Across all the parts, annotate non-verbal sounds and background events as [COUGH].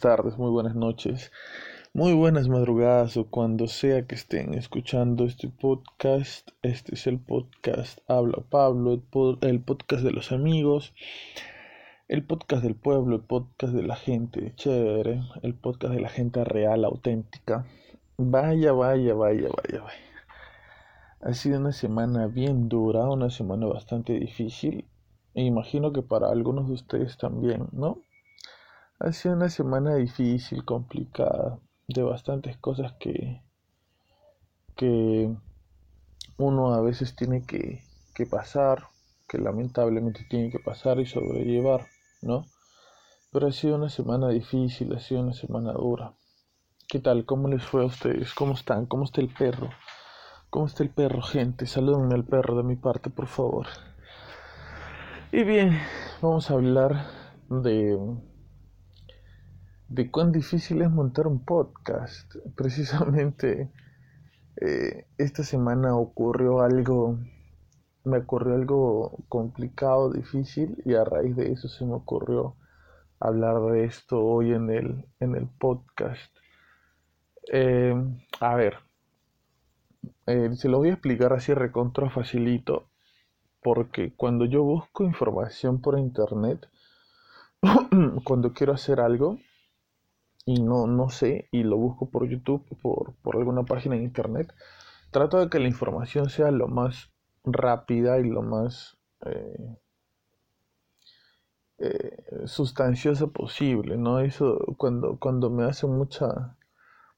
tardes, muy buenas noches, muy buenas madrugadas o cuando sea que estén escuchando este podcast. Este es el podcast Habla Pablo, el, podcast de los amigos, el podcast del pueblo, el podcast de la gente chévere, el podcast de la gente real, auténtica. Vaya, vaya, vaya, vaya, vaya. Ha sido una semana bien dura, una semana bastante difícil. E imagino que para algunos de ustedes también, ¿no? Ha sido una semana difícil, complicada, de bastantes cosas que, que uno a veces tiene que, que pasar, que lamentablemente tiene que pasar y sobrellevar, ¿no? Pero ha sido una semana difícil, ha sido una semana dura. ¿Qué tal? ¿Cómo les fue a ustedes? ¿Cómo están? ¿Cómo está el perro? ¿Cómo está el perro, gente? Salúdenme al perro de mi parte, por favor. Y bien, vamos a hablar de de cuán difícil es montar un podcast. [LAUGHS] Precisamente eh, esta semana ocurrió algo, me ocurrió algo complicado, difícil, y a raíz de eso se me ocurrió hablar de esto hoy en el, en el podcast. Eh, a ver, eh, se lo voy a explicar así recontra facilito, porque cuando yo busco información por internet, [CLEARS THROAT] cuando quiero hacer algo, y no, no sé, y lo busco por YouTube, por, por alguna página en internet, trato de que la información sea lo más rápida y lo más eh, eh, sustanciosa posible, ¿no? Eso cuando, cuando me hace mucha,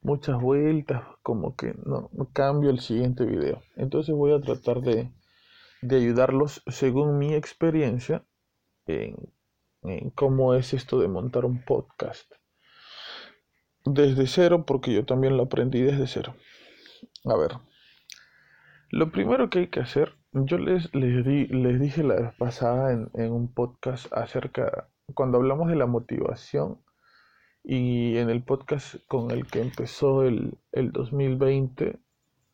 muchas vueltas, como que no, cambio el siguiente video. Entonces voy a tratar de, de ayudarlos según mi experiencia en, en cómo es esto de montar un podcast desde cero porque yo también lo aprendí desde cero. A ver, lo primero que hay que hacer, yo les, les, di, les dije la vez pasada en, en, un podcast acerca, cuando hablamos de la motivación y en el podcast con el que empezó el, el 2020,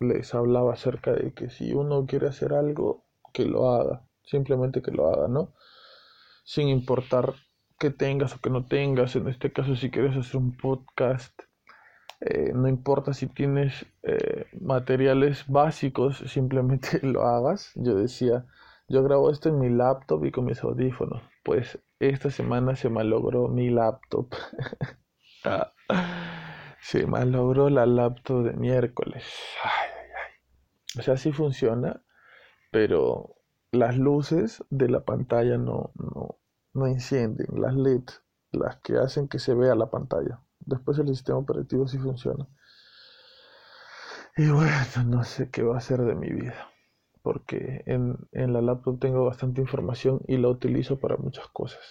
les hablaba acerca de que si uno quiere hacer algo, que lo haga, simplemente que lo haga, ¿no? Sin importar que tengas o que no tengas. En este caso, si quieres hacer un podcast, eh, no importa si tienes eh, materiales básicos, [LAUGHS] simplemente [LAUGHS] lo hagas. Yo decía, yo grabo esto en mi laptop y con mis audífonos. Pues esta semana se malogró mi laptop. [LAUGHS] Ah, se malogró la laptop de miércoles. O sea, sí funciona, pero las luces de la pantalla no, no, no encienden las LED, las que hacen que se vea la pantalla. Después el sistema operativo sí funciona. Y bueno, no sé qué va a ser de mi vida. Porque en, en la laptop tengo bastante información y la utilizo para muchas cosas.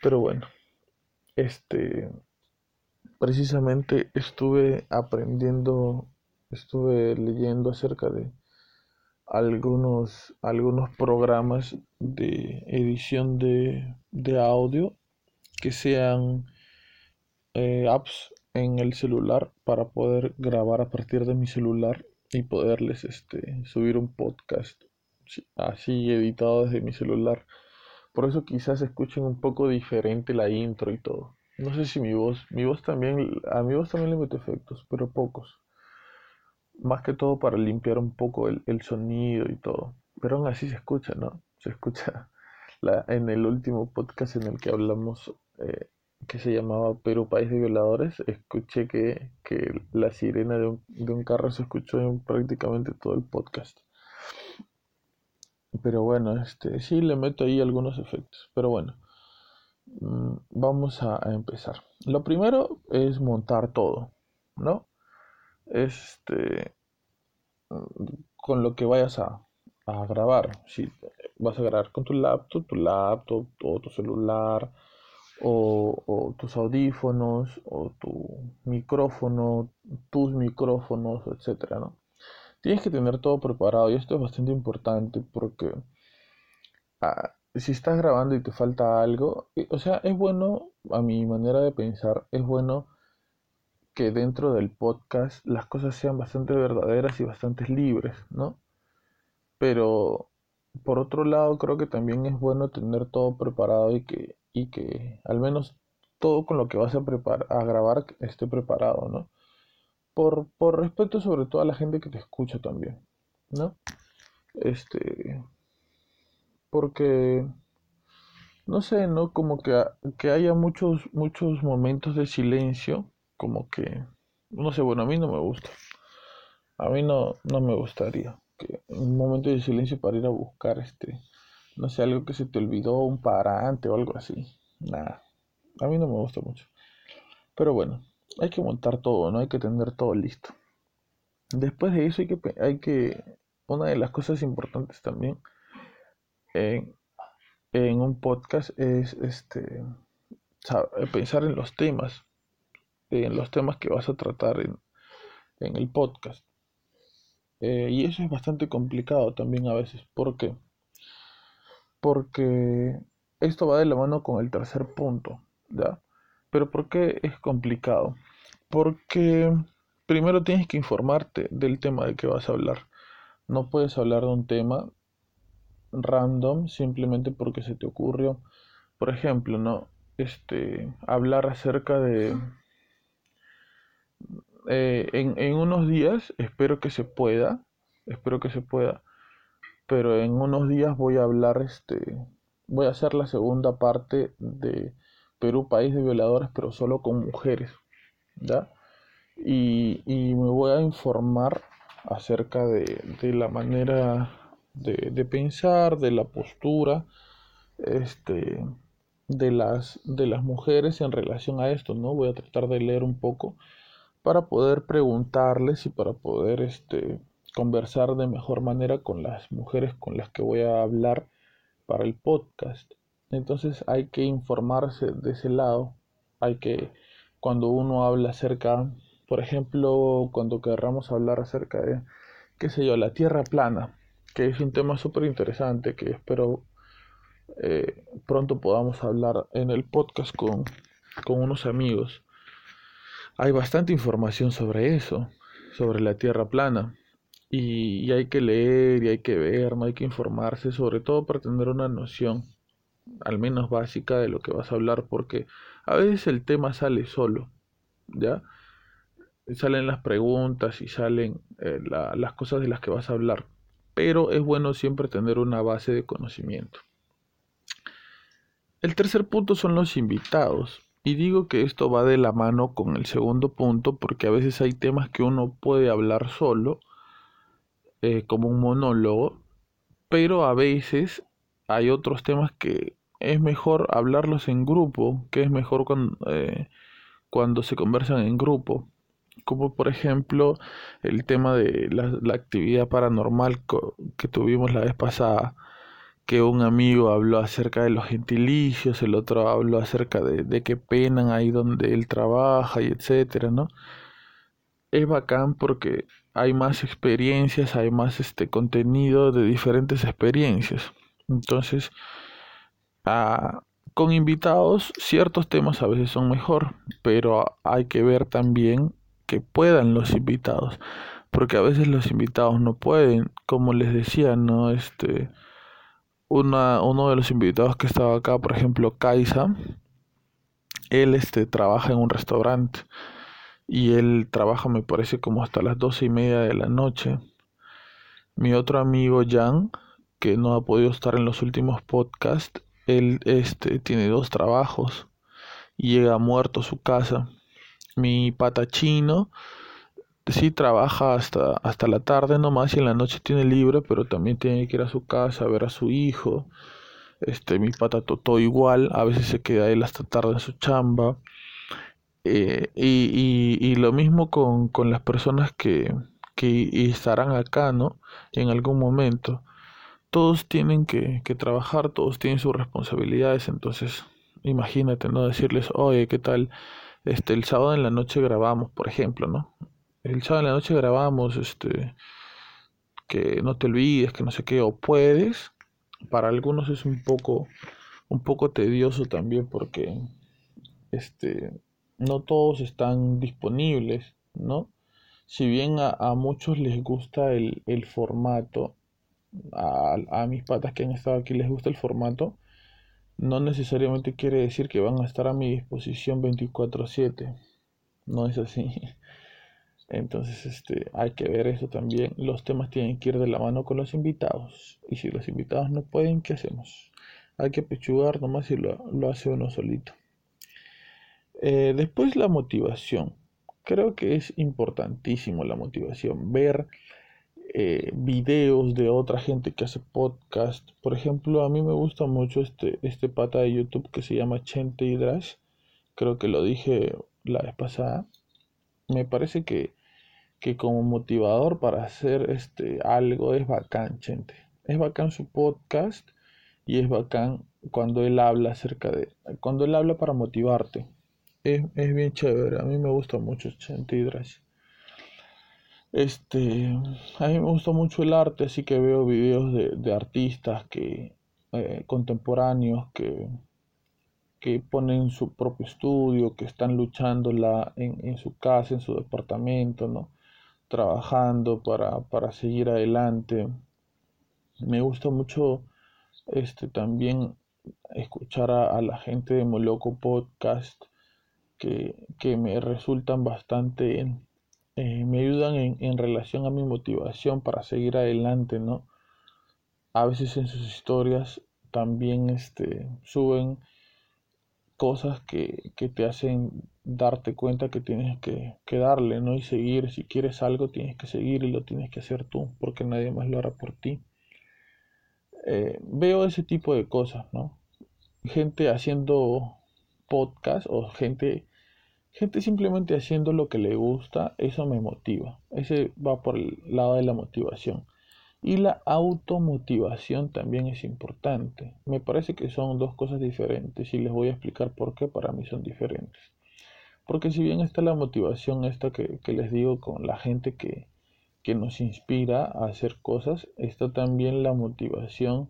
Pero bueno, este precisamente estuve aprendiendo, estuve leyendo acerca de algunos, algunos programas de edición de, audio que sean eh, apps en el celular para poder grabar a partir de mi celular y poderles este, subir un podcast así editado desde mi celular. Por eso quizás escuchen un poco diferente la intro y todo. No sé si mi voz, mi voz también, a mi voz también le meto efectos, pero pocos más que todo para limpiar un poco el, sonido y todo. Pero aún así se escucha, ¿no? Se escucha [LAUGHS] la, en el último podcast en el que hablamos, eh, que se llamaba Perú País de Violadores, escuché que, la sirena de un, de un, carro se escuchó en prácticamente todo el podcast. Pero bueno, este sí le meto ahí algunos efectos. Pero bueno, mm, vamos a empezar. Lo primero es montar todo, ¿no? Este, con lo que vayas a, grabar. Si vas a grabar con tu laptop, tu laptop o tu celular o, tus audífonos o tu micrófono, tus micrófonos, etcétera, ¿no? Tienes que tener todo preparado y esto es bastante importante porque ah, si estás grabando y te falta algo, o sea, es bueno, a mi manera de pensar, es bueno que dentro del podcast las cosas sean bastante verdaderas y bastante libres, ¿no? Pero por otro lado creo que también es bueno tener todo preparado y que, y que al menos todo con lo que vas a, preparar, a grabar esté preparado, ¿no? Por, por respeto sobre todo a la gente que te escucha también, ¿no? Este, porque, no sé, ¿no? Como que, que haya muchos, muchos momentos de silencio, como que, no sé, bueno, a mí no me gusta. A mí no, no me gustaría que un momento de silencio para ir a buscar este, no sé, algo que se te olvidó, un parante o algo así. Nada, a mí no me gusta mucho. Pero bueno, hay que montar todo, ¿no? Hay que tener todo listo. Después de eso hay que, hay que una de las cosas importantes también en, en un podcast es este pensar en los temas, en los temas que vas a tratar en, en el podcast. Eh, y eso es bastante complicado también a veces. ¿Por qué? Porque esto va de la mano con el tercer punto, ¿ya? Pero ¿por qué es complicado? Porque primero tienes que informarte del tema de que vas a hablar. No puedes hablar de un tema random simplemente porque se te ocurrió. Por ejemplo, ¿no? Este, hablar acerca de eh, en, unos días, espero que se pueda, espero que se pueda, pero en unos días voy a hablar, este, voy a hacer la segunda parte de Perú, país de violadores, pero solo con mujeres, ¿ya? Y, me voy a informar acerca de, la manera de, de, pensar, de la postura, este, de las, de las mujeres en relación a esto, ¿no? Voy a tratar de leer un poco para poder preguntarles y para poder este, conversar de mejor manera con las mujeres con las que voy a hablar para el podcast. Entonces hay que informarse de ese lado. Hay que, cuando uno habla acerca, por ejemplo, cuando querramos hablar acerca de, qué sé yo, la Tierra plana, que es un tema súper interesante que espero eh, pronto podamos hablar en el podcast con, con unos amigos hay bastante información sobre eso, sobre la Tierra plana. Y, hay que leer y hay que ver, no hay que informarse, sobre todo para tener una noción, al menos básica, de lo que vas a hablar, porque a veces el tema sale solo, ¿ya? Salen las preguntas y salen eh, las cosas de las que vas a hablar, pero es bueno siempre tener una base de conocimiento. El tercer punto son los invitados. Y digo que esto va de la mano con el segundo punto porque a veces hay temas que uno puede hablar solo, eh, como un monólogo, pero a veces hay otros temas que es mejor hablarlos en grupo, que es mejor cuando, eh, cuando se conversan en grupo, como por ejemplo el tema de la, la actividad paranormal que tuvimos la vez pasada que un amigo habló acerca de los gentilicios, el otro habló acerca de, de que penan ahí donde él trabaja y etcétera, ¿no? Es bacán porque hay más experiencias, hay más este contenido de diferentes experiencias. Entonces, con invitados, ciertos temas a veces son mejor, pero hay que ver también que puedan los invitados, porque a veces los invitados no pueden, como les decía, no este uno de los invitados que estaba acá, por ejemplo, Kaisa, él este, trabaja en un restaurante y él trabaja, me parece, como hasta las doce y media de la noche. Mi otro amigo Jan, que no ha podido estar en los últimos podcasts, él este, tiene dos trabajos y llega muerto a su casa. Mi pata chino sí trabaja hasta, hasta la tarde nomás y en la noche tiene libre, pero también tiene que ir a su casa a ver a su hijo. Este, mi pata Totó igual, a veces se queda él hasta tarde en su chamba. Eh, y, y, lo mismo con, con las personas que, que estarán acá, ¿no? En algún momento. Todos tienen que, que trabajar, todos tienen sus responsabilidades, entonces imagínate, ¿no? Decirles, oye, ¿qué tal? Este, el sábado en la noche grabamos, por ejemplo, ¿no? El sábado en la noche grabamos, este, que no te olvides, que no sé qué, o puedes. Para algunos es un poco, un poco tedioso también porque, este, no todos están disponibles, ¿no? Si bien a, muchos les gusta el, formato, a, a, mis patas que han estado aquí les gusta el formato, no necesariamente quiere decir que van a estar a mi disposición 24/7. No es así. Entonces, este, hay que ver eso también. Los temas tienen que ir de la mano con los invitados. Y si los invitados no pueden, ¿qué hacemos? Hay que pechugar nomás y lo, lo hace uno solito. Eh, después la motivación. Creo que es importantísimo la motivación. Ver eh, videos de otra gente que hace podcast. Por ejemplo, a mí me gusta mucho este, este pata de YouTube que se llama Chente Hidrash. Creo que lo dije la vez pasada. Me parece que, que como motivador para hacer este, algo es bacán, Chente. Es bacán su podcast y es bacán cuando él habla acerca de... Cuando él habla para motivarte. Es, es bien chévere. A mí me gusta mucho Hidrash. Este, a mí me gusta mucho el arte, así que veo videos de, artistas que, eh, contemporáneos que, que ponen su propio estudio, que están luchando en, en, su casa, en su departamento, ¿no? Trabajando para, para seguir adelante. Me gusta mucho este, también escuchar a, la gente de Moloco Podcast que, que me resultan bastante eh, me ayudan en, en, relación a mi motivación para seguir adelante, ¿no? A veces en sus historias también este, suben cosas que, que te hacen darte cuenta que tienes que, que, darle, ¿no? Y seguir, si quieres algo tienes que seguir y lo tienes que hacer tú, porque nadie más lo hará por ti. Eh, veo ese tipo de cosas, ¿no? Gente haciendo podcast o gente Gente simplemente haciendo lo que le gusta, eso me motiva. Ese va por el lado de la motivación. Y la automotivación también es importante. Me parece que son dos cosas diferentes y les voy a explicar por qué para mí son diferentes. Porque si bien está la motivación esta que, les digo con la gente que, que nos inspira a hacer cosas, está también la motivación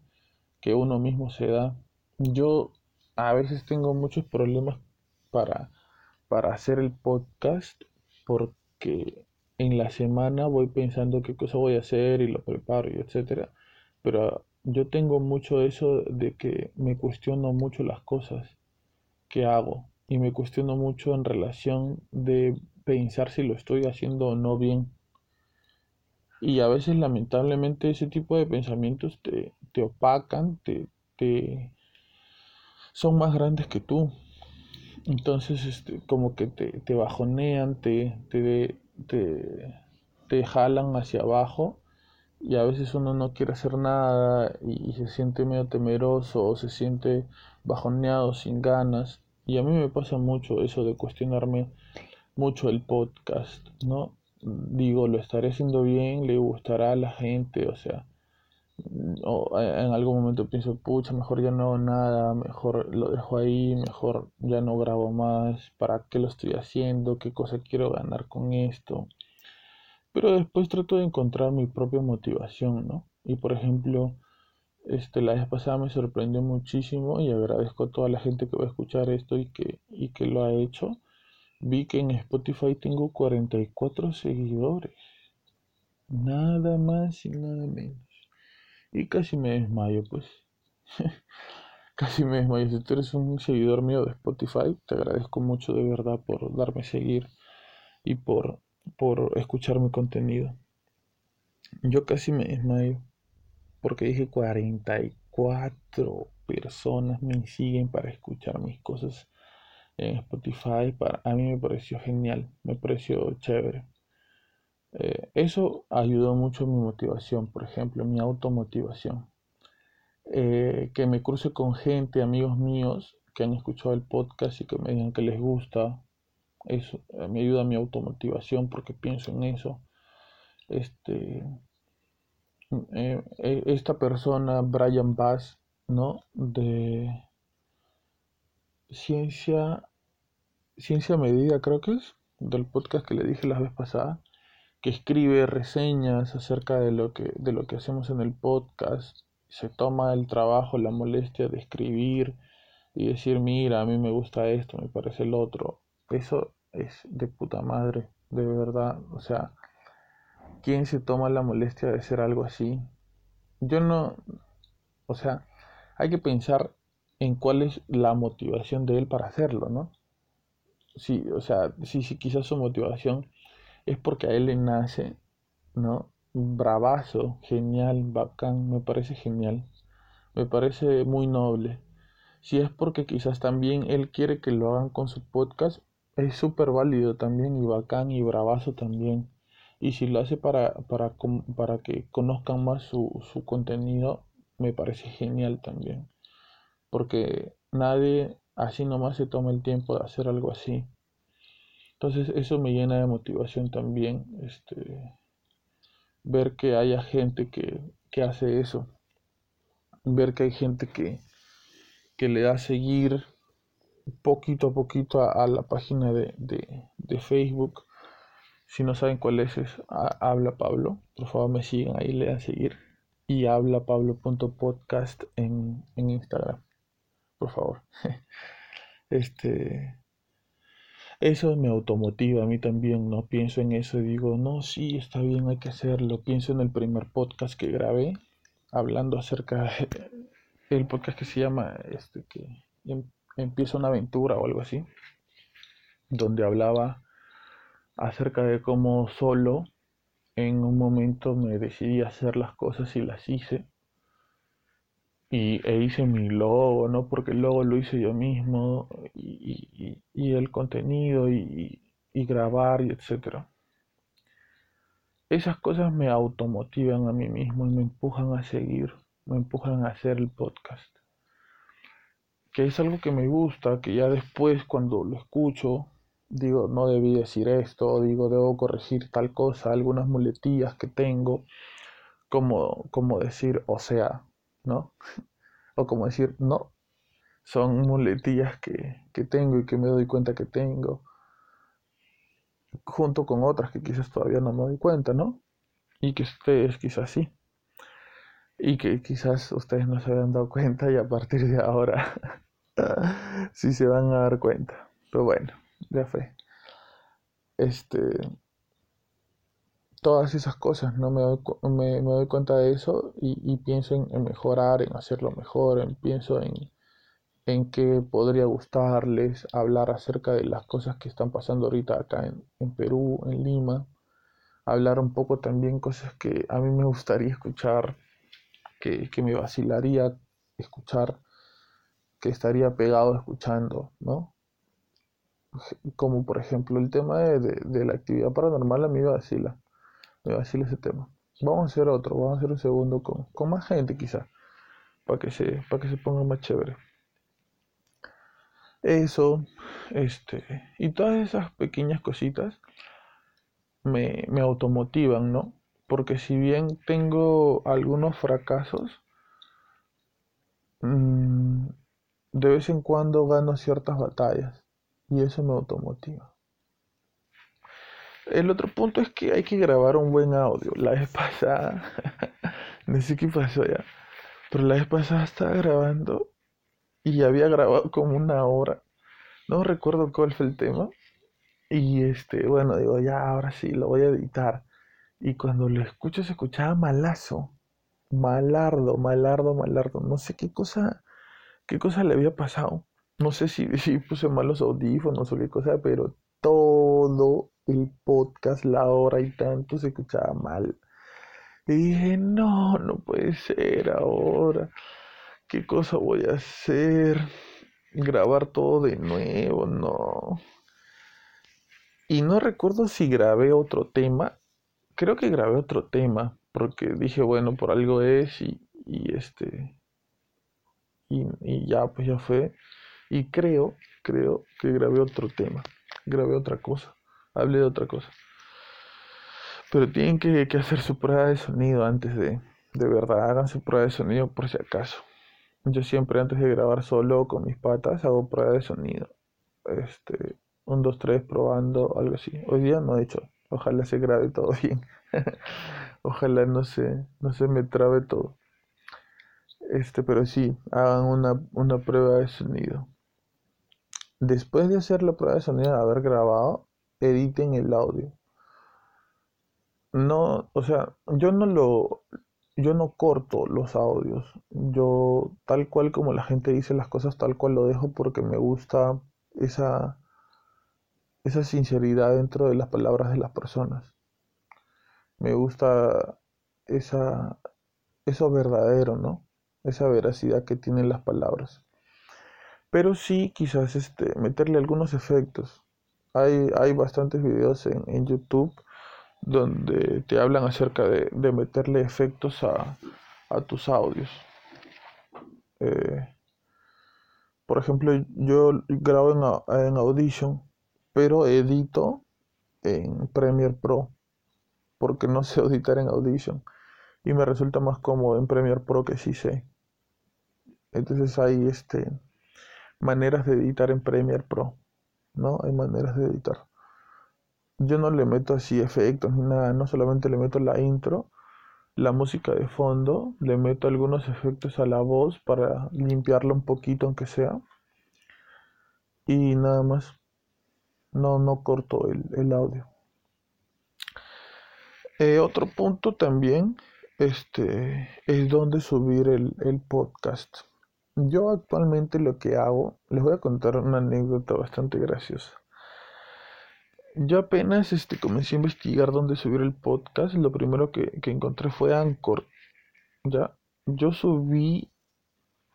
que uno mismo se da. Yo a veces tengo muchos problemas para para hacer el podcast porque en la semana voy pensando qué cosa voy a hacer y lo preparo y etcétera. Pero yo tengo mucho eso de que me cuestiono mucho las cosas que hago y me cuestiono mucho en relación de pensar si lo estoy haciendo o no bien. Y a veces lamentablemente ese tipo de pensamientos te, te opacan, te, te son más grandes que tú. Entonces, este, como que te, te bajonean, te, te, te, te jalan hacia abajo y a veces uno no quiere hacer nada y, se siente medio temeroso o se siente bajoneado, sin ganas. Y a mí me pasa mucho eso de cuestionarme mucho el podcast, ¿no? Digo, lo estaré haciendo bien, le gustará a la gente, o sea, o en algún momento pienso, pucha, mejor ya no hago nada, mejor lo dejo ahí, mejor ya no grabo más, ¿para qué lo estoy haciendo? ¿Qué cosa quiero ganar con esto? Pero después trato de encontrar mi propia motivación, ¿no? Y por ejemplo, este, la vez pasada me sorprendió muchísimo y agradezco a toda la gente que va a escuchar esto y que, y que lo ha hecho. Vi que en Spotify tengo 44 seguidores. Nada más y nada menos. Y casi me desmayo, pues. [LAUGHS] casi me desmayo. Si tú eres un seguidor mío de Spotify, te agradezco mucho de verdad por darme a seguir y por, por escuchar mi contenido. Yo casi me desmayo porque dije 44 personas me siguen para escuchar mis cosas en Spotify. Para, a mí me pareció genial, me pareció chévere. Eh, eso ayudó mucho mi motivación, por ejemplo, mi automotivación. Eh, que me cruce con gente, amigos míos, que han escuchado el podcast y que me digan que les gusta. Eso eh, me ayuda a mi automotivación porque pienso en eso. Este, esta persona, Brian Bass, ¿no? De ciencia, ciencia medida, creo que es, del podcast que le dije la vez pasada que escribe reseñas acerca de lo que, de lo que hacemos en el podcast, se toma el trabajo, la molestia de escribir y decir, mira, a mí me gusta esto, me parece el otro. Eso es de puta madre, de verdad. O sea, ¿quién se toma la molestia de hacer algo así? Yo no, o sea, hay que pensar en cuál es la motivación de él para hacerlo, ¿no? Sí, o sea, sí, sí, quizás su motivación es porque a él le nace, ¿no? Bravazo, genial, bacán, me parece genial, me parece muy noble. Si es porque quizás también él quiere que lo hagan con su podcast, es súper válido también y bacán y bravazo también. Y si lo hace para, para, para que conozcan más su, su contenido, me parece genial también. Porque nadie así nomás se toma el tiempo de hacer algo así. Entonces eso me llena de motivación también, este, ver que haya gente que, que hace eso, ver que hay gente que, que le da a seguir poquito a poquito a, la página de, de, Facebook. Si no saben cuál es, es Habla Pablo. Por favor me sigan ahí, le dan seguir. Y habla pablo.podcast en, en Instagram. Por favor. [LAUGHS] este eso me automotiva a mí también, ¿no? Pienso en eso y digo, no, sí, está bien, hay que hacerlo. Pienso en el primer podcast que grabé, hablando acerca del podcast que se llama, este, que em, empieza una aventura o algo así, donde hablaba acerca de cómo solo en un momento me decidí hacer las cosas y las hice y, e hice mi logo, ¿no? Porque el logo lo hice yo mismo y, el contenido y, grabar y etcétera. Esas cosas me automotivan a mí mismo y me empujan a seguir, me empujan a hacer el podcast. Que es algo que me gusta, que ya después cuando lo escucho, digo, no debí decir esto, digo, debo corregir tal cosa, algunas muletillas que tengo, como, como decir, o sea, ¿no? [LAUGHS] o como decir, no, son muletillas que, tengo y que me doy cuenta que tengo, junto con otras que quizás todavía no me doy cuenta, ¿no? Y que ustedes quizás sí. Y que quizás ustedes no se habían dado cuenta y a partir de ahora [LAUGHS] sí se van a dar cuenta. Pero bueno, ya fue. Este, todas esas cosas, ¿no? Me doy, me, doy cuenta de eso y, pienso en, mejorar, en hacerlo mejor, en, pienso en, en qué podría gustarles, hablar acerca de las cosas que están pasando ahorita acá en, Perú, en Lima, hablar un poco también cosas que a mí me gustaría escuchar, que, me vacilaría escuchar, que estaría pegado escuchando, ¿no? Como por ejemplo el tema de, de la actividad paranormal a mí vacila me vacila ese tema. Vamos a hacer otro, vamos a hacer un segundo con, con más gente quizá, para que se, para que se ponga más chévere. Eso, este, y todas esas pequeñas cositas me, me automotivan, ¿no? Porque si bien tengo algunos fracasos, mm, de vez en cuando gano ciertas batallas y eso me automotiva. El otro punto es que hay que grabar un buen audio. La vez [LAUGHS] pasada, no sé qué pasó ya, pero la vez pasada estaba grabando y había grabado como una hora. No recuerdo cuál fue el tema. Y este, bueno, digo, ya, ahora sí, lo voy a editar. Y cuando lo escucho se escuchaba malazo. Malardo, malardo, malardo. No sé qué cosa, qué cosa le había pasado. No sé si, [LAUGHS] si puse malos audífonos o qué cosa, pero todo el podcast, la hora y tanto, se escuchaba mal. Y dije, no, no puede ser ahora. ¿Qué cosa voy a hacer? Grabar todo de nuevo, no. Y no recuerdo si grabé otro tema. Creo que grabé otro tema, porque dije, bueno, por algo es y, y este... Y, y ya, pues ya fue. Y creo, creo que grabé otro tema. Grabé otra cosa hablé de otra cosa. Pero tienen que, hacer su prueba de sonido antes de, de verdad, hagan su prueba de sonido por si acaso. Yo siempre antes de grabar solo con mis patas hago prueba de sonido. Este, un, dos, tres, probando, algo así. Hoy día no he hecho. Ojalá se grabe todo [LAUGHS] bien. Ojalá no se, no se me trabe todo. Este, pero sí, hagan una, una prueba de sonido. Después de hacer la prueba de sonido, de haber grabado, editen el audio. No, o sea, yo no lo, yo no corto los audios. Yo, tal cual como la gente dice las cosas, tal cual lo dejo porque me gusta esa, esa sinceridad dentro de las palabras de las personas. Me gusta esa, eso verdadero, ¿no? Esa veracidad que tienen las palabras. Pero sí, quizás este, meterle algunos efectos. Hay, hay bastantes videos en, en YouTube donde te hablan acerca de, meterle efectos a, tus audios. Eh, por ejemplo, yo grabo en, en, Audition, pero edito en Premiere Pro, porque no sé [LAUGHS] editar en Audition. Y me resulta más cómodo en Premiere Pro que sí sé. Entonces hay este, maneras de editar en Premiere Pro, ¿no? Hay maneras de editar yo no le meto así efectos ni nada, no solamente le meto la intro, la música de fondo, le meto algunos efectos a la voz para limpiarla un poquito aunque sea. Y nada más. No, no corto el, audio. Eh, otro punto también este, es donde subir el, el podcast. Yo actualmente lo que hago, les voy a contar una anécdota bastante graciosa. Yo apenas este, comencé a investigar dónde subir el podcast. Lo primero que, encontré fue Anchor. Ya, yo subí,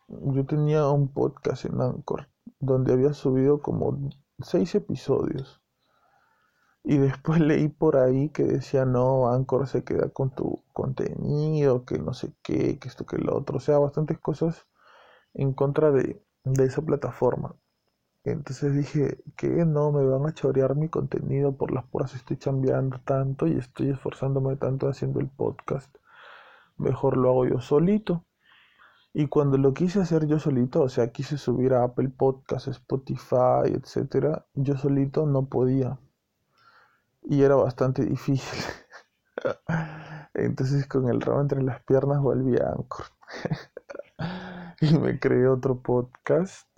yo tenía un podcast en Anchor donde había subido como seis episodios. Y después leí por ahí que decía, no, Anchor se queda con tu contenido, que no sé qué, que esto, que lo otro. O sea, bastantes cosas en contra de, de esa plataforma. Entonces dije, que no me van a chorear mi contenido por las puras, estoy chambeando tanto y estoy esforzándome tanto haciendo el podcast. Mejor lo hago yo solito. Y cuando lo quise hacer yo solito, o sea, quise subir a Apple Podcast, Spotify, etcétera, yo solito no podía. Y era bastante difícil. [LAUGHS] Entonces con el rabo entre las piernas volví a Anchor. [LAUGHS] [LAUGHS] y me creé otro podcast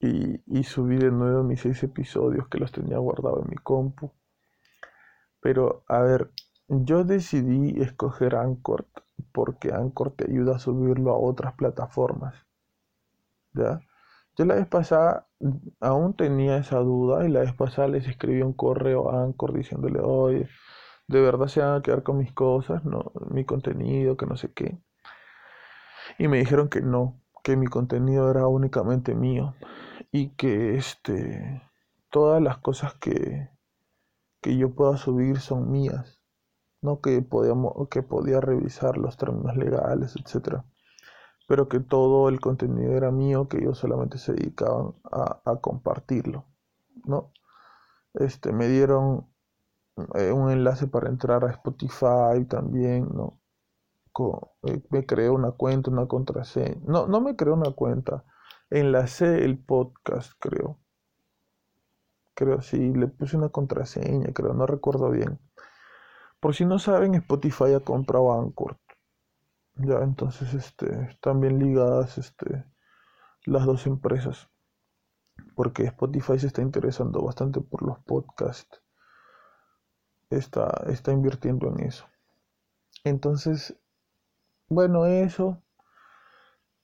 y, subí de nuevo mis seis episodios que los tenía guardados en mi compu. Pero, a ver, yo decidí escoger Anchor porque Anchor te ayuda a subirlo a otras plataformas. ¿Ya? Yo la vez pasada aún tenía esa duda y la vez pasada les escribí un correo a Anchor diciéndole, oye, de verdad se van a quedar con mis cosas, no, mi contenido, que no sé qué. Y me dijeron que no, que mi contenido era únicamente mío y que este, todas las cosas que, que yo pueda subir son mías, no que, podíamos, que podía revisar los términos legales, etc. Pero que todo el contenido era mío, que yo solamente se dedicaban a, a compartirlo, ¿no? Este, me dieron eh, un enlace para entrar a Spotify también, ¿no? Eh, me creé una cuenta, una contraseña. No, no me creé una cuenta enlacé el podcast, creo. Creo sí, le puse una contraseña, creo, no recuerdo bien. Por si no saben, Spotify ha comprado Anchor. Ya, entonces, este, están bien ligadas, este, las dos empresas. Porque Spotify se está interesando bastante por los podcasts. Está, está invirtiendo en eso. Entonces, bueno, eso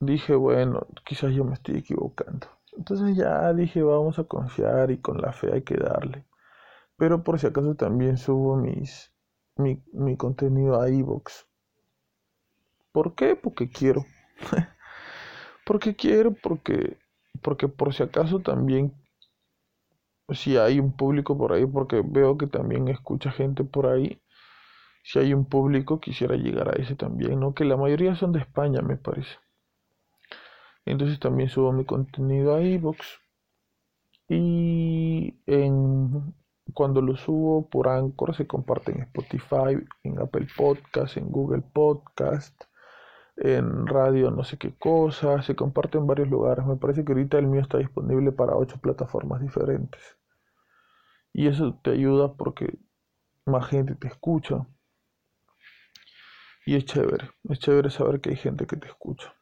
dije, bueno, quizás yo me estoy equivocando. Entonces ya dije, vamos a confiar y con la fe hay que darle. Pero por si acaso también subo mis, mi, mi contenido a iVoox. ¿Por qué? Porque quiero. [LAUGHS] porque quiero, porque, porque por si acaso también, si hay un público por ahí, porque veo que también escucha gente por ahí. Si hay un público, quisiera llegar a ese también, ¿no? Que la mayoría son de España, me parece. Entonces también subo mi contenido a iVoox. Y en, cuando lo subo por Anchor se comparte en Spotify, en Apple Podcast, en Google Podcast, en radio no sé qué cosa, se comparte en varios lugares. Me parece que ahorita el mío está disponible para ocho plataformas diferentes. Y eso te ayuda porque más gente te escucha. Y es chévere, es chévere saber que hay gente que te escucha.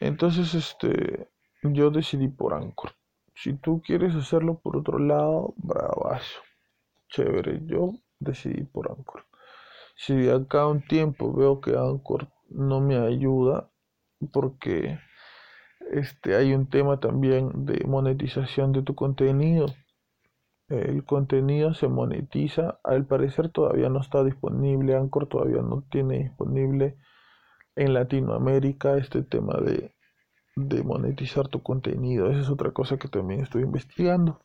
Entonces, este, yo decidí por Anchor. Si tú quieres hacerlo por otro lado, bravazo. Chévere, yo decidí por Anchor. Si de acá un tiempo veo que Anchor no me ayuda, porque este, hay un tema también de monetización de tu contenido. El contenido se monetiza, al parecer todavía no está disponible, Anchor todavía no tiene disponible en Latinoamérica este tema de, de monetizar tu contenido. Esa es otra cosa que también estoy investigando.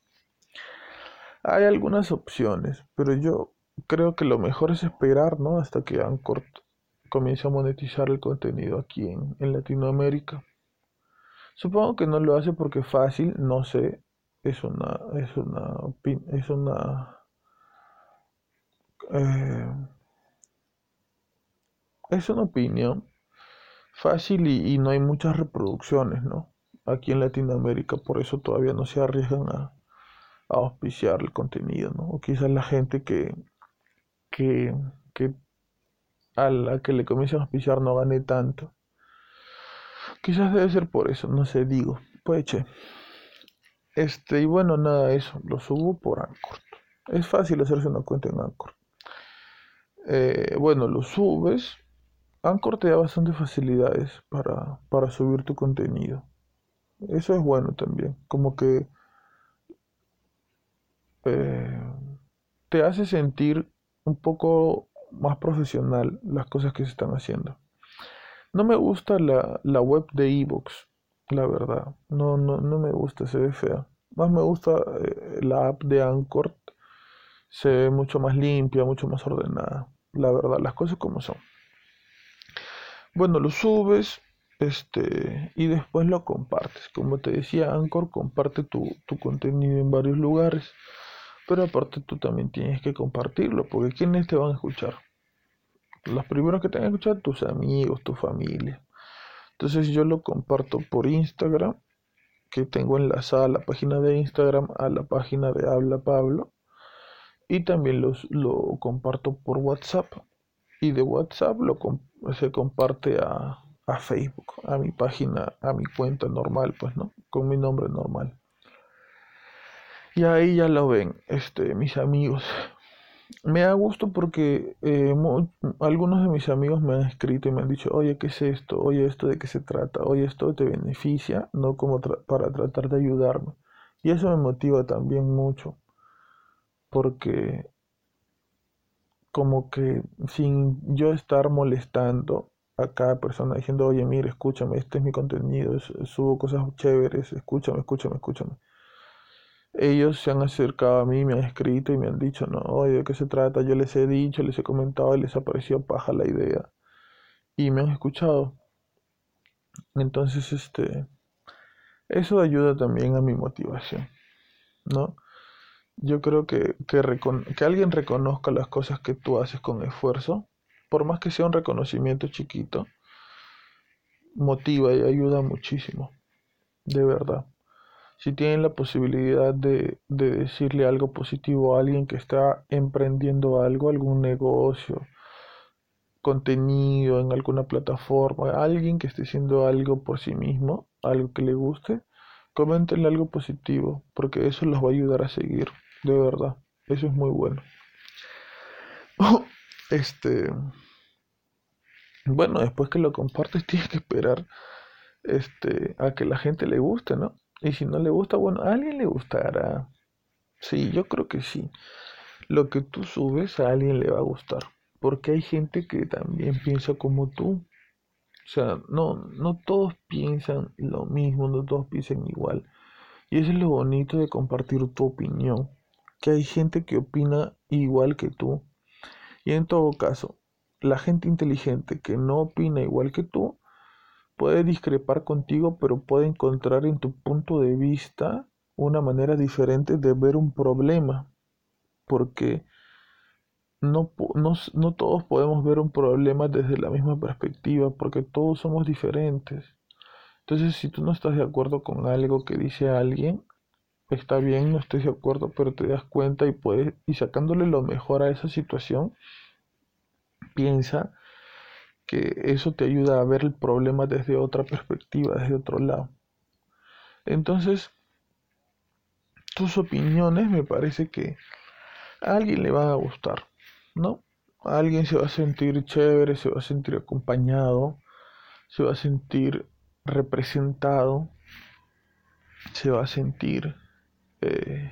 Hay algunas opciones, pero yo creo que lo mejor es esperar, ¿no? Hasta que Anchor comience a monetizar el contenido aquí en, en Latinoamérica. Supongo que no lo hace porque es fácil, no sé. Es una, es una, es una, eh, es una opinión fácil y, no hay muchas reproducciones, ¿no? Aquí en Latinoamérica, por eso todavía no se arriesgan a, a auspiciar el contenido, ¿no? O quizás la gente que, que, que a la que le comienzan a auspiciar no gane tanto. Quizás debe ser por eso, no sé, digo. Pues che. Este, y bueno, nada, eso, lo subo por Anchor. Es fácil hacerse una cuenta en Anchor. Eh, bueno, lo subes. Anchor te da bastantes facilidades para, para subir tu contenido. Eso es bueno también. Como que eh, te hace sentir un poco más profesional las cosas que se están haciendo. No me gusta la, la web de ebooks, la verdad. No, no, no me gusta, se ve fea. Más me gusta eh, la app de Anchor. Se ve mucho más limpia, mucho más ordenada. La verdad, las cosas como son. Bueno, lo subes este, y después lo compartes. Como te decía, Anchor comparte tu, tu contenido en varios lugares. Pero aparte tú también tienes que compartirlo, porque ¿quiénes te van a escuchar? Los primeros que te van a escuchar, tus amigos, tu familia. Entonces yo lo comparto por Instagram, que tengo enlazada la página de Instagram a la página de Habla Pablo. Y también los, lo comparto por WhatsApp. Y de WhatsApp lo se comparte a, a Facebook, a mi página, a mi cuenta normal, pues, ¿no? Con mi nombre normal. Y ahí ya lo ven, este, mis amigos. Me da gusto porque eh, algunos de mis amigos me han escrito y me han dicho, oye, ¿qué es esto? Oye, ¿esto de qué se trata? Oye, ¿esto te beneficia? No como para tratar de ayudarme. Y eso me motiva también mucho, porque como que sin yo estar molestando a cada persona diciendo, oye, mire, escúchame, este es mi contenido, subo cosas chéveres, escúchame, escúchame, escúchame ellos se han acercado a mí, me han escrito y me han dicho, no, ¿de qué se trata? Yo les he dicho, les he comentado y les ha parecido paja la idea. Y me han escuchado. Entonces, este, eso ayuda también a mi motivación, ¿no? Yo creo que, que, que alguien reconozca las cosas que tú haces con esfuerzo, por más que sea un reconocimiento chiquito, motiva y ayuda muchísimo, de verdad si tienen la posibilidad de, decirle algo positivo a alguien que está emprendiendo algo, algún negocio, contenido en alguna plataforma, alguien que esté haciendo algo por sí mismo, algo que le guste, coméntenle algo positivo, porque eso los va a ayudar a seguir, de verdad. Eso es muy bueno. este bueno, después que lo compartes [LAUGHS] tienes que esperar este a que la gente le guste, ¿no? Y si no le gusta, bueno, a alguien le gustará. Sí, yo creo que sí. Lo que tú subes a alguien le va a gustar. Porque hay gente que también piensa como tú. O sea, no, no todos piensan lo mismo, no todos piensan igual. Y eso es lo bonito de compartir tu opinión. Que hay gente que opina igual que tú. Y en todo caso, la gente inteligente que no opina igual que tú, puede discrepar contigo, pero puede encontrar en tu punto de vista una manera diferente de ver un problema, porque no, no, todos podemos ver un problema desde la misma perspectiva, porque todos somos diferentes. Entonces, si tú no estás de acuerdo con algo que dice alguien, está bien, no estés de acuerdo, pero te das cuenta y puedes, y sacándole lo mejor a esa situación, piensa que eso te ayuda a ver el problema desde otra perspectiva, desde otro lado. Entonces, tus opiniones me parece que a alguien le van a gustar, ¿no? alguien se va a sentir chévere, se va a sentir acompañado, se va a sentir representado, se va a sentir, eh,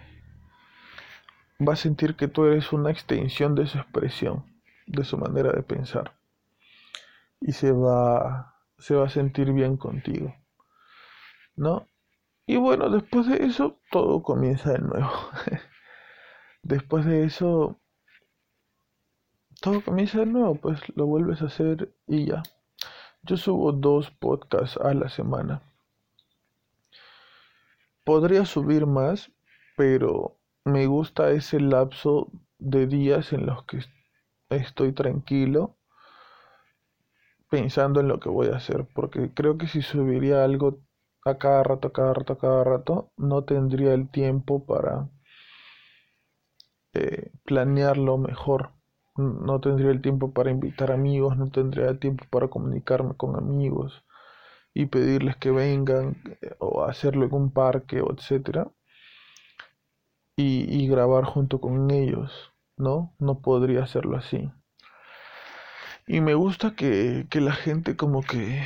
va a sentir que tú eres una extensión de su expresión, de su manera de pensar, y se va, se va a sentir bien contigo, ¿no? Y bueno, después de eso todo comienza de nuevo. [LAUGHS] después de eso todo comienza de nuevo, pues lo vuelves a hacer y ya. Yo subo dos podcasts a la semana. Podría subir más, pero me gusta ese lapso de días en los que estoy tranquilo pensando en lo que voy a hacer, porque creo que si subiría algo a cada rato, a cada rato, a cada rato, no tendría el tiempo para eh, planearlo mejor. No tendría el tiempo para invitar amigos, no tendría el tiempo para comunicarme con amigos y pedirles que vengan eh, o hacerlo en un parque o etcétera y, grabar junto con ellos, ¿no? No podría hacerlo así. Y me gusta que, que la gente como que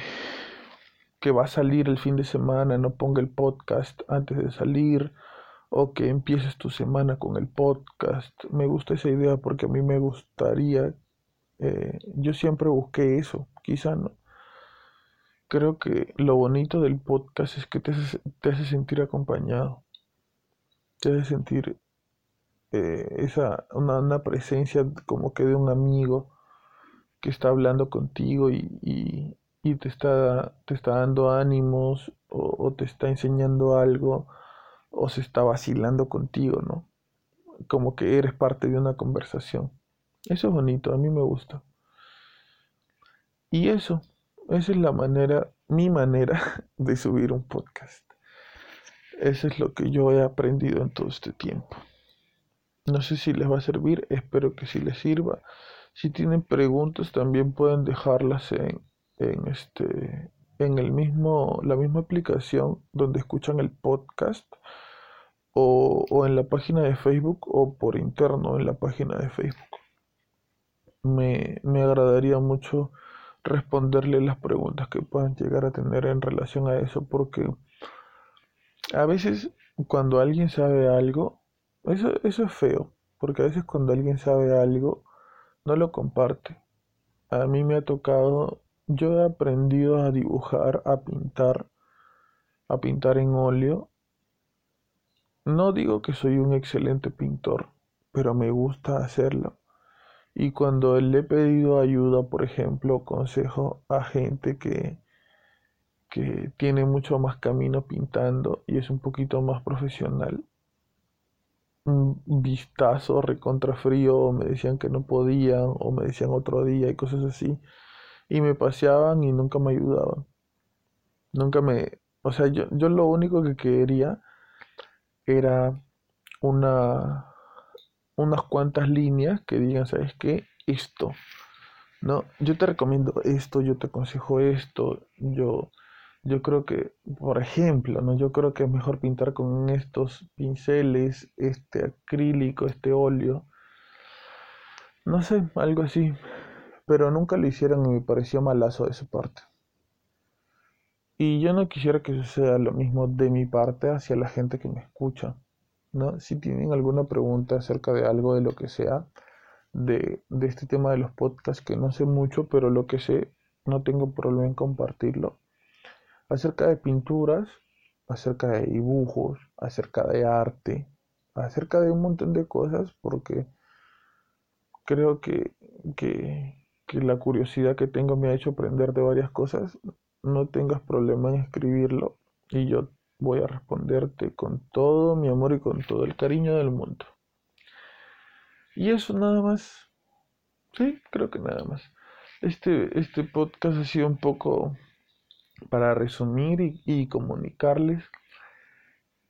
que va a salir el fin de semana no ponga el podcast antes de salir o que empieces tu semana con el podcast. Me gusta esa idea porque a mí me gustaría, eh, yo siempre busqué eso, quizá no. Creo que lo bonito del podcast es que te hace, sentir acompañado, te hace sentir eh, esa, una, una, presencia como que de un amigo que está hablando contigo y, y te está, te está dando ánimos o, te está enseñando algo o se está vacilando contigo, ¿no? Como que eres parte de una conversación. Eso es bonito, a mí me gusta. Y eso, esa es la manera, mi manera [LAUGHS] de subir un podcast. Eso es lo que yo he aprendido en todo este tiempo. No sé si les va a servir, espero que sí les sirva. Si tienen preguntas también pueden dejarlas en, en este en el mismo la misma aplicación donde escuchan el podcast o, o, en la página de Facebook o por interno en la página de Facebook. Me, me agradaría mucho responderle las preguntas que puedan llegar a tener en relación a eso porque a veces cuando alguien sabe algo, eso, eso es feo, porque a veces cuando alguien sabe algo, no lo comparte. A mí me ha tocado yo he aprendido a dibujar, a pintar, a pintar en óleo. No digo que soy un excelente pintor, pero me gusta hacerlo. Y cuando le he pedido ayuda, por ejemplo, consejo a gente que, que tiene mucho más camino pintando y es un poquito más profesional, vistazo recontra frío, me decían que no podían, o me decían otro día y cosas así y me paseaban y nunca me ayudaban. Nunca me... O sea, yo, yo lo único que quería era una unas cuantas líneas que digan, ¿sabes qué? Esto. No, yo te recomiendo esto, yo te aconsejo esto, yo yo creo que, por ejemplo, ¿no? Yo creo que es mejor pintar con estos pinceles, este acrílico, este óleo. No sé, algo así pero nunca lo hicieron y me pareció malazo de su parte. Y yo no quisiera que sea lo mismo de mi parte hacia la gente que me escucha. ¿no? Si tienen alguna pregunta acerca de algo, de lo que sea, de, de este tema de los podcasts, que no sé mucho, pero lo que sé, no tengo problema en compartirlo. Acerca de pinturas, acerca de dibujos, acerca de arte, acerca de un montón de cosas, porque creo que, que, la curiosidad que tengo me ha hecho aprender de varias cosas, no tengas problema en escribirlo y yo voy a responderte con todo mi amor y con todo el cariño del mundo. Y eso nada más. Sí, creo que nada más. Este, este podcast ha sido un poco para resumir y, comunicarles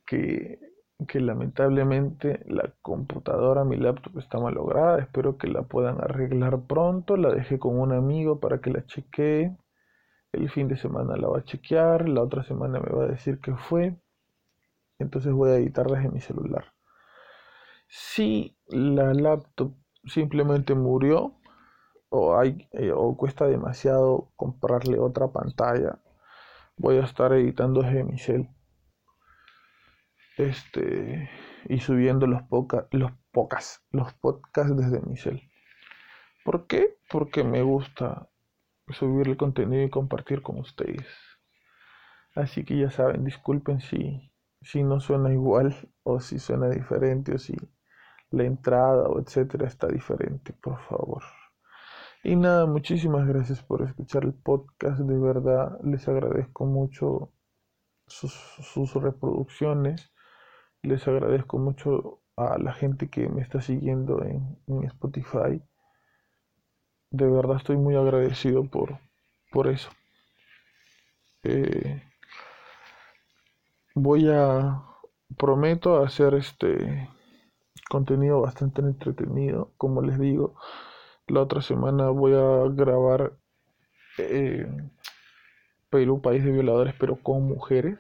que que lamentablemente la computadora, mi laptop está malograda, espero que la puedan arreglar pronto, la dejé con un amigo para que la chequee, el fin de semana la va a chequear, la otra semana me va a decir qué fue, entonces voy a editar desde mi celular. Si la laptop simplemente murió, o, hay, eh, o cuesta demasiado comprarle otra pantalla, voy a estar editando desde mi cel. Este, y subiendo los, poca, los pocas, los podcasts desde mi cel. ¿Por qué? Porque me gusta subir el contenido y compartir con ustedes. Así que ya saben, disculpen si, si no suena igual o si suena diferente o si la entrada o etcétera está diferente, por favor. Y nada, muchísimas gracias por escuchar el podcast, de verdad les agradezco mucho sus, reproducciones, les agradezco mucho a la gente que me está siguiendo en, en Spotify. De verdad estoy muy agradecido por, por eso. Eh, voy a, prometo hacer este contenido bastante entretenido, como les digo. La otra semana voy a grabar eh, Perú, país de violadores, pero con mujeres.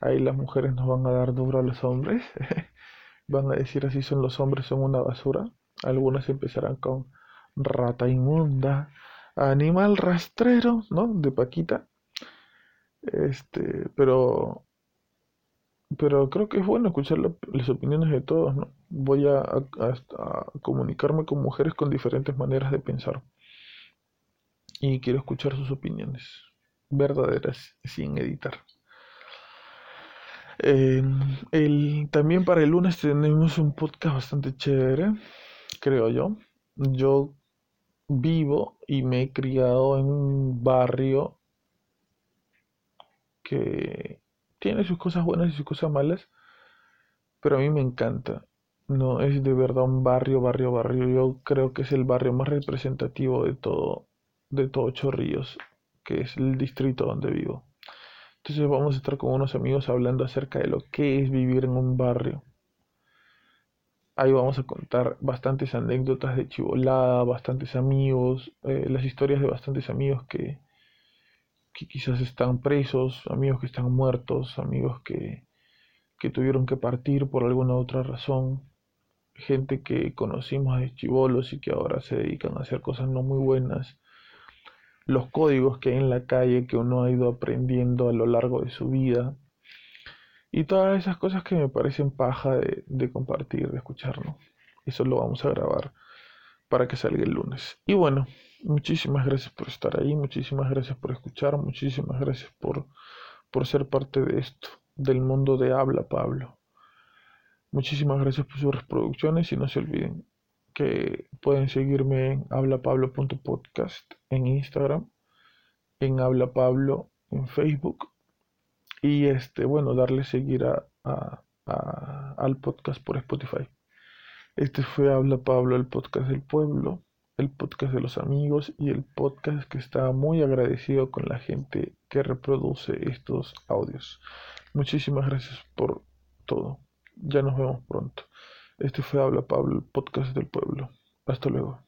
Ahí las mujeres nos van a dar duro a los hombres. [LAUGHS] van a decir así son los hombres, son una basura. Algunas empezarán con rata inmunda, animal rastrero, ¿no? De Paquita. Este, pero pero creo que es bueno escuchar las opiniones de todos, ¿no? Voy a, comunicarme con mujeres con diferentes maneras de pensar. Y quiero escuchar sus opiniones verdaderas, sin editar. el, también para el lunes tenemos un podcast bastante chévere, creo yo. Yo vivo y me he criado en un barrio que tiene sus cosas buenas y sus cosas malas, pero a mí me encanta. No, es de verdad un barrio, barrio, barrio. Yo creo que es el barrio más representativo de todo, de todo Chorrillos, que es el distrito donde vivo. Entonces vamos a estar con unos amigos hablando acerca de lo que es vivir en un barrio. Ahí vamos a contar bastantes anécdotas de chivolada, bastantes amigos, eh, las historias de bastantes amigos que, que quizás están presos, amigos que están muertos, amigos que, que tuvieron que partir por alguna otra razón, gente que conocimos de chivolos y que ahora se dedican a hacer cosas no muy buenas, los códigos que hay en la calle que uno ha ido aprendiendo a lo largo de su vida y todas esas cosas que me parecen paja de, de compartir, de escucharnos. Eso lo vamos a grabar para que salga el lunes. Y bueno, muchísimas gracias por estar ahí, muchísimas gracias por escuchar, muchísimas gracias por, por ser parte de esto, del mundo de Habla Pablo. Muchísimas gracias por sus reproducciones y no se olviden que pueden seguirme en hablapablo.podcast en Instagram, en Habla Pablo en Facebook y este, bueno, darle seguir a, al podcast por Spotify. Este fue Habla Pablo, el podcast del pueblo el podcast de los amigos y el podcast que está muy agradecido con la gente que reproduce estos audios. Muchísimas gracias por todo. Ya nos vemos pronto. Este fue Habla Pablo, el podcast del pueblo. Hasta luego.